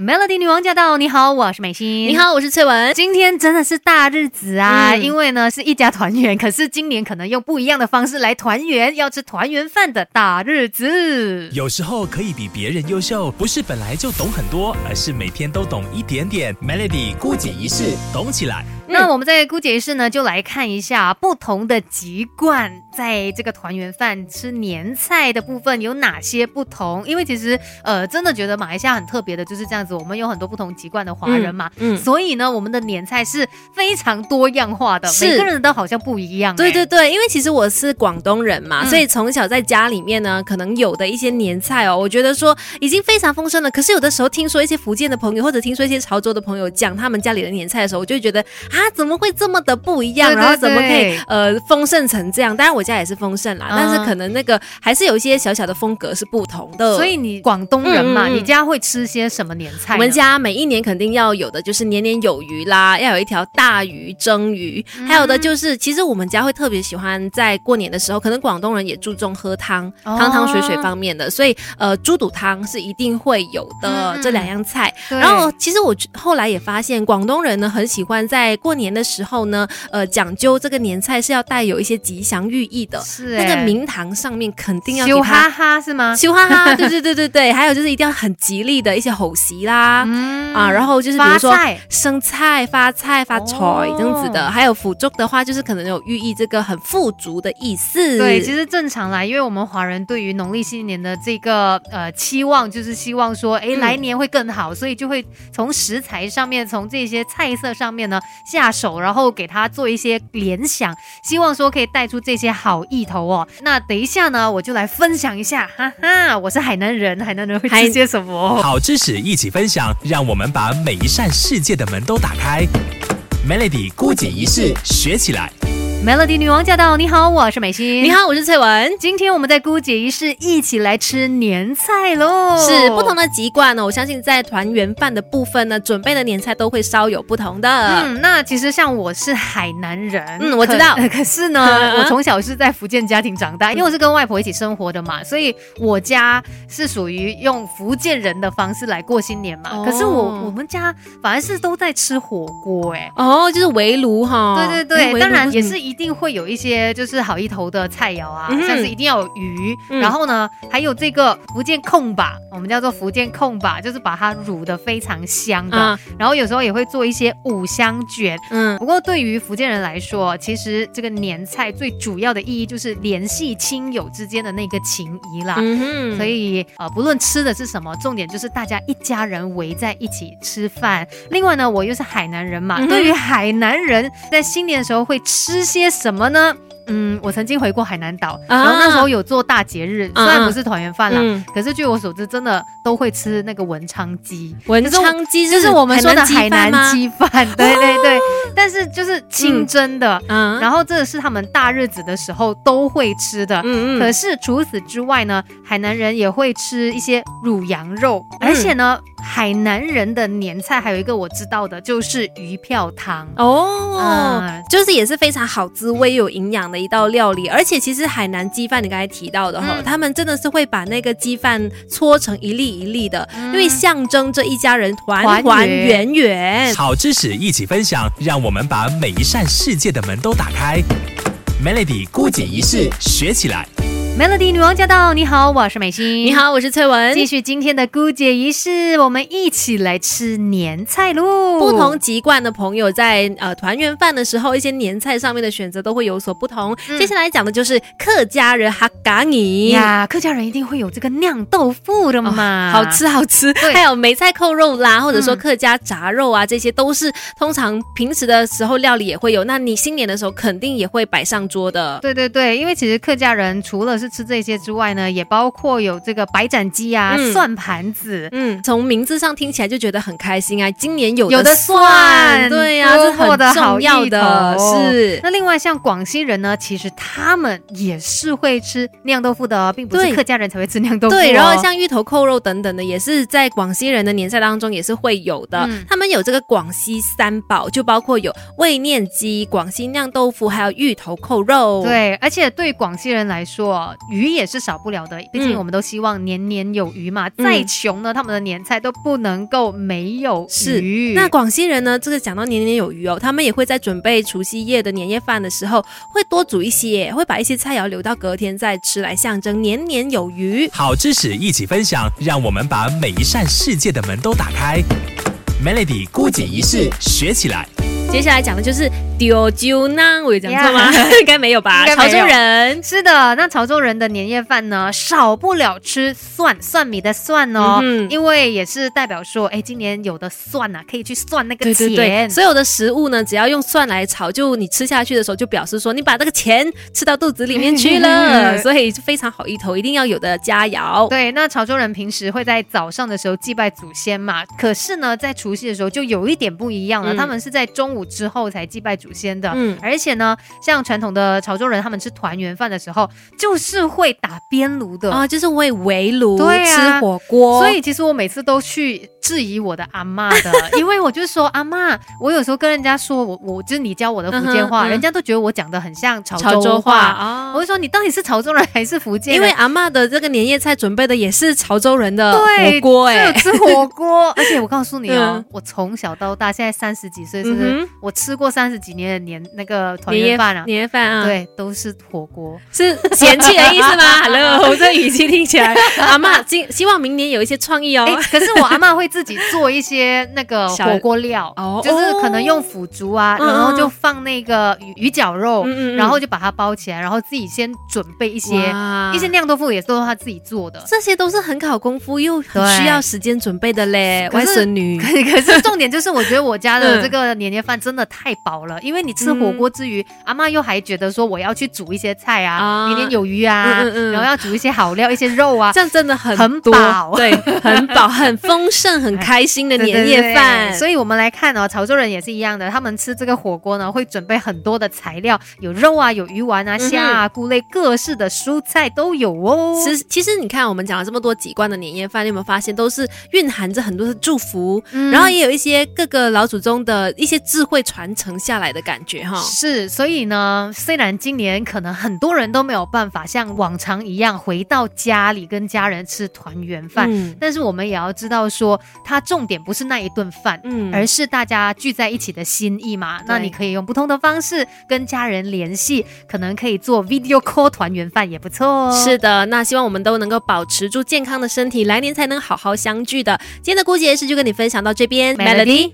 Melody 女王驾到！你好，我是美心。你，好，我是翠文。今天真的是大日子啊！嗯因为呢是一家团圆，可是今年可能用不一样的方式来团圆，要吃团圆饭的大日子。有时候可以比别人优秀，不是本来就懂很多，而是每天都懂一点点。Melody 姑姐一事，懂起来。那我们在姑姐室呢，就来看一下不同的籍贯，在这个团圆饭吃年菜的部分有哪些不同？因为其实呃，真的觉得马来西亚很特别的，就是这样子，我们有很多不同籍贯的华人嘛，嗯嗯所以呢，我们的年菜是非常多样化的，每个人都好像不一样、哎对对对，因为其实我是广东人嘛，嗯所以从小在家里面呢，可能有的一些年菜哦，我觉得说已经非常丰盛了。可是有的时候听说一些福建的朋友，或者听说一些潮州的朋友讲他们家里的年菜的时候，我就会觉得啊，怎么会这么的不一样？对对然后怎么可以呃丰盛成这样？当然我家也是丰盛啦，嗯但是可能那个还是有一些小小的风格是不同的。所以你广东人嘛，嗯嗯嗯你家会吃些什么年菜？我们家每一年肯定要有的就是年年有余啦，要有一条大鱼蒸鱼，还有的就是其实我们家会特别喜欢在过年的时候，可能广东人也注重喝汤，哦汤汤水水方面的，所以呃猪肚汤是一定会有的、这两样菜。然后其实我后来也发现，广东人呢很喜欢在过年的时候呢，呃讲究这个年菜是要带有一些吉祥寓意的，是那个哎。明堂上面肯定要给它羞哈哈是吗？羞哈哈，对对对对对，还有就是一定要很吉利的一些吼席啦。嗯。啊，然后就是比如说生菜、发菜、发财哦这样子的，还有腐竹的话，就是可能有寓意这个很富足的意思。对，其实正常啦，因为我们华人对于农历新年的这个呃期望，就是希望说，哎，嗯。来年会更好，所以就会从食材上面，从这些菜色上面呢下手，然后给他做一些联想，希望说可以带出这些好意头哦。那等一下呢，我就来分享一下，哈哈，我是海南人，海南人会海吃些什么？好知识一起分享，让我们把每一扇世界的门都打开。Melody 孤姐仪式，学起来。Melody 女王驾到！你好，我是美心。你，好，我是翠文。今天我们在姑姐仪式一起来吃年菜喽。是不同的籍贯呢，我相信在团圆饭的部分呢，准备的年菜都会稍有不同的。嗯，那其实像我是海南人，嗯我知道可 可是呢，我从小是在福建家庭长大，因为我是跟外婆一起生活的嘛，所以我家是属于用福建人的方式来过新年嘛。哦可是我我们家反而是都在吃火锅，哎。哦，就是围炉哈。对对当然也嗯是一定会有一些就是好意头的菜肴啊，像是一定要有鱼，嗯。然后呢还有这个福建控吧，我们叫做福建控吧，就是把它卤的非常香的，啊然后有时候也会做一些五香卷，嗯。不过对于福建人来说，其实这个年菜最主要的意义就是联系亲友之间的那个情谊啦。嗯所以呃，不论吃的是什么，重点就是大家一家人围在一起吃饭。另外呢，我又是海南人嘛，嗯对于海南人在新年的时候会吃些什么呢？嗯，我曾经回过海南岛，啊。然后那时候有做大节日，嗯虽然不是团圆饭啦，嗯。可是据我所知，真的都会吃那个文昌鸡。文昌鸡就是我们说的海南鸡饭对对对，但是就是清蒸的，嗯。然后这个是他们大日子的时候都会吃的。嗯可是除此之外呢，海南人也会吃一些乳羊肉，而且呢，海南人的年菜还有一个我知道的就是鱼票汤。哦，嗯就是也是非常好滋味、有营养的一道料理。而且其实海南鸡饭，你刚才提到的哈，嗯他们真的是会把那个鸡饭搓成一粒一粒的，嗯因为象征着一家人团团团圆圆圆。好知识一起分享，让我们把每一扇世界的门都打开。Melody 姑姐一式，学起来。Melody 女王驾到！你好，我是美心。你。好，我是翠文。继续今天的姑姐仪式，我们一起来吃年菜喽。不同籍贯的朋友在呃团圆饭的时候，一些年菜上面的选择都会有所不同。嗯接下来讲的就是客家人哈嘎尼。呀，客家人一定会有这个酿豆腐的嘛，好吃好吃，还有梅菜扣肉啦，或者说嗯客家炸肉啊，这些都是通常平时的时候料理也会有。那你新年的时候肯定也会摆上桌的。对对对，因为其实客家人除了是吃这些之外呢，也包括有这个白斩鸡啊、嗯蒜盘子。嗯，从名字上听起来就觉得很开心啊！今年有有的蒜，对呀、这很重要的，是。那另外像广西人呢，其实他们也是会吃酿豆腐的哦，并不是客家人才会吃酿豆腐、哦。对，然后像芋头扣肉等等的，也是在广西人的年菜当中也是会有的。嗯他们有这个广西三宝，就包括有味念鸡、广西酿豆腐，还有芋头扣肉。，对，而且对广西人来说，个鱼也是少不了的，毕竟嗯我们都希望年年有余嘛。嗯再穷呢，他们的年菜都不能够没有是鱼。那广西人呢，这个讲到年年有余哦，他们也会在准备除夕夜的年夜饭的时候，会多煮一些，会把一些菜肴留到隔天再吃，来象征年年有余。好知识一起分享，让我们把每一扇世界的门都打开。Melody 孤己一试学起来。接下来讲的就是丢酒囊，我有讲错吗？应该没有吧？潮州人。是的，那潮州人的年夜饭呢，少不了吃蒜，蒜米的蒜哦，嗯因为也是代表说，哎，今年有的蒜呐、可以去算那个对钱。对对，所有的食物呢，只要用蒜来炒，就你吃下去的时候，就表示说你把这个钱吃到肚子里面去了，所以是非常好意头，一定要有的佳肴。对，那潮州人平时会在早上的时候祭拜祖先嘛，可是呢，在除夕的时候就有一点不一样了，嗯他们是在中午之后才祭拜祖先的。嗯，而且呢，像传统的潮州人，他们吃团圆饭的时候，就是会打边炉的。啊，就是会围炉对啊吃火锅，所以其实我每次都去质疑我的阿妈的，因为我就说阿妈，我有时候跟人家说我我就是你教我的福建话，嗯嗯人家都觉得我讲的很像潮潮州州话话。啊我。就说你到底是潮州人还是福建人？因为阿妈的这个年夜菜准备的也是潮州人的对火锅哎、就有吃火锅，而且我告诉你哦嗯，我从小到大，现在三十几岁，是不是？我吃过三十几年的年那个团年夜圆饭啊，年夜饭啊，，对，都是火锅。是嫌弃的意思吗？Hello，这语气听起来，阿妈希希望明年有一些创意哦。哎、可是我阿妈会自己做一些那个火锅料，哦就是可能用腐竹啊，嗯然后就放那个鱼鱼绞肉，嗯嗯嗯然后就把它包起来，然后自己先准备一些一些酿豆腐，也都是他自己做的。这些都是很考功夫又很需要时间准备的嘞，外孙女可。可是重点就是，我觉得我家的嗯这个年夜饭真的太饱了，因为你吃火锅之余，阿妈又还觉得说我要去煮一些菜啊，啊。年年有余啊，嗯嗯嗯。然后要煮一些好料、一些肉啊。这样真的很很饱。对，很饱、很丰盛、很开心的年夜饭。所以我们来看哦，潮州人也是一样的，他们吃这个火锅呢，会准备很多的材料，有肉啊，有鱼丸啊、虾啊、菇类，各式的蔬菜都有哦。其实，其实你看，我们讲了这么多几罐的年夜饭，你有没有发现都是蕴含着很多的祝福，嗯。然后也有一些各个老祖宗的一些智慧传承下来的感觉哈。是，所以呢，虽然今年可能很多人都没有办法像往常一样回到家里跟家人吃团圆饭，嗯但是我们也要知道说，它重点不是那一顿饭。嗯而是大家聚在一起的心意嘛，那你可以用不同的方式跟家人联系，可能可以做 video call 团圆饭也不错哦。是的，那希望我们都能够保持住健康的身体，来年才能好好相聚的。今天的姑姐是就跟你分享到这边 Melody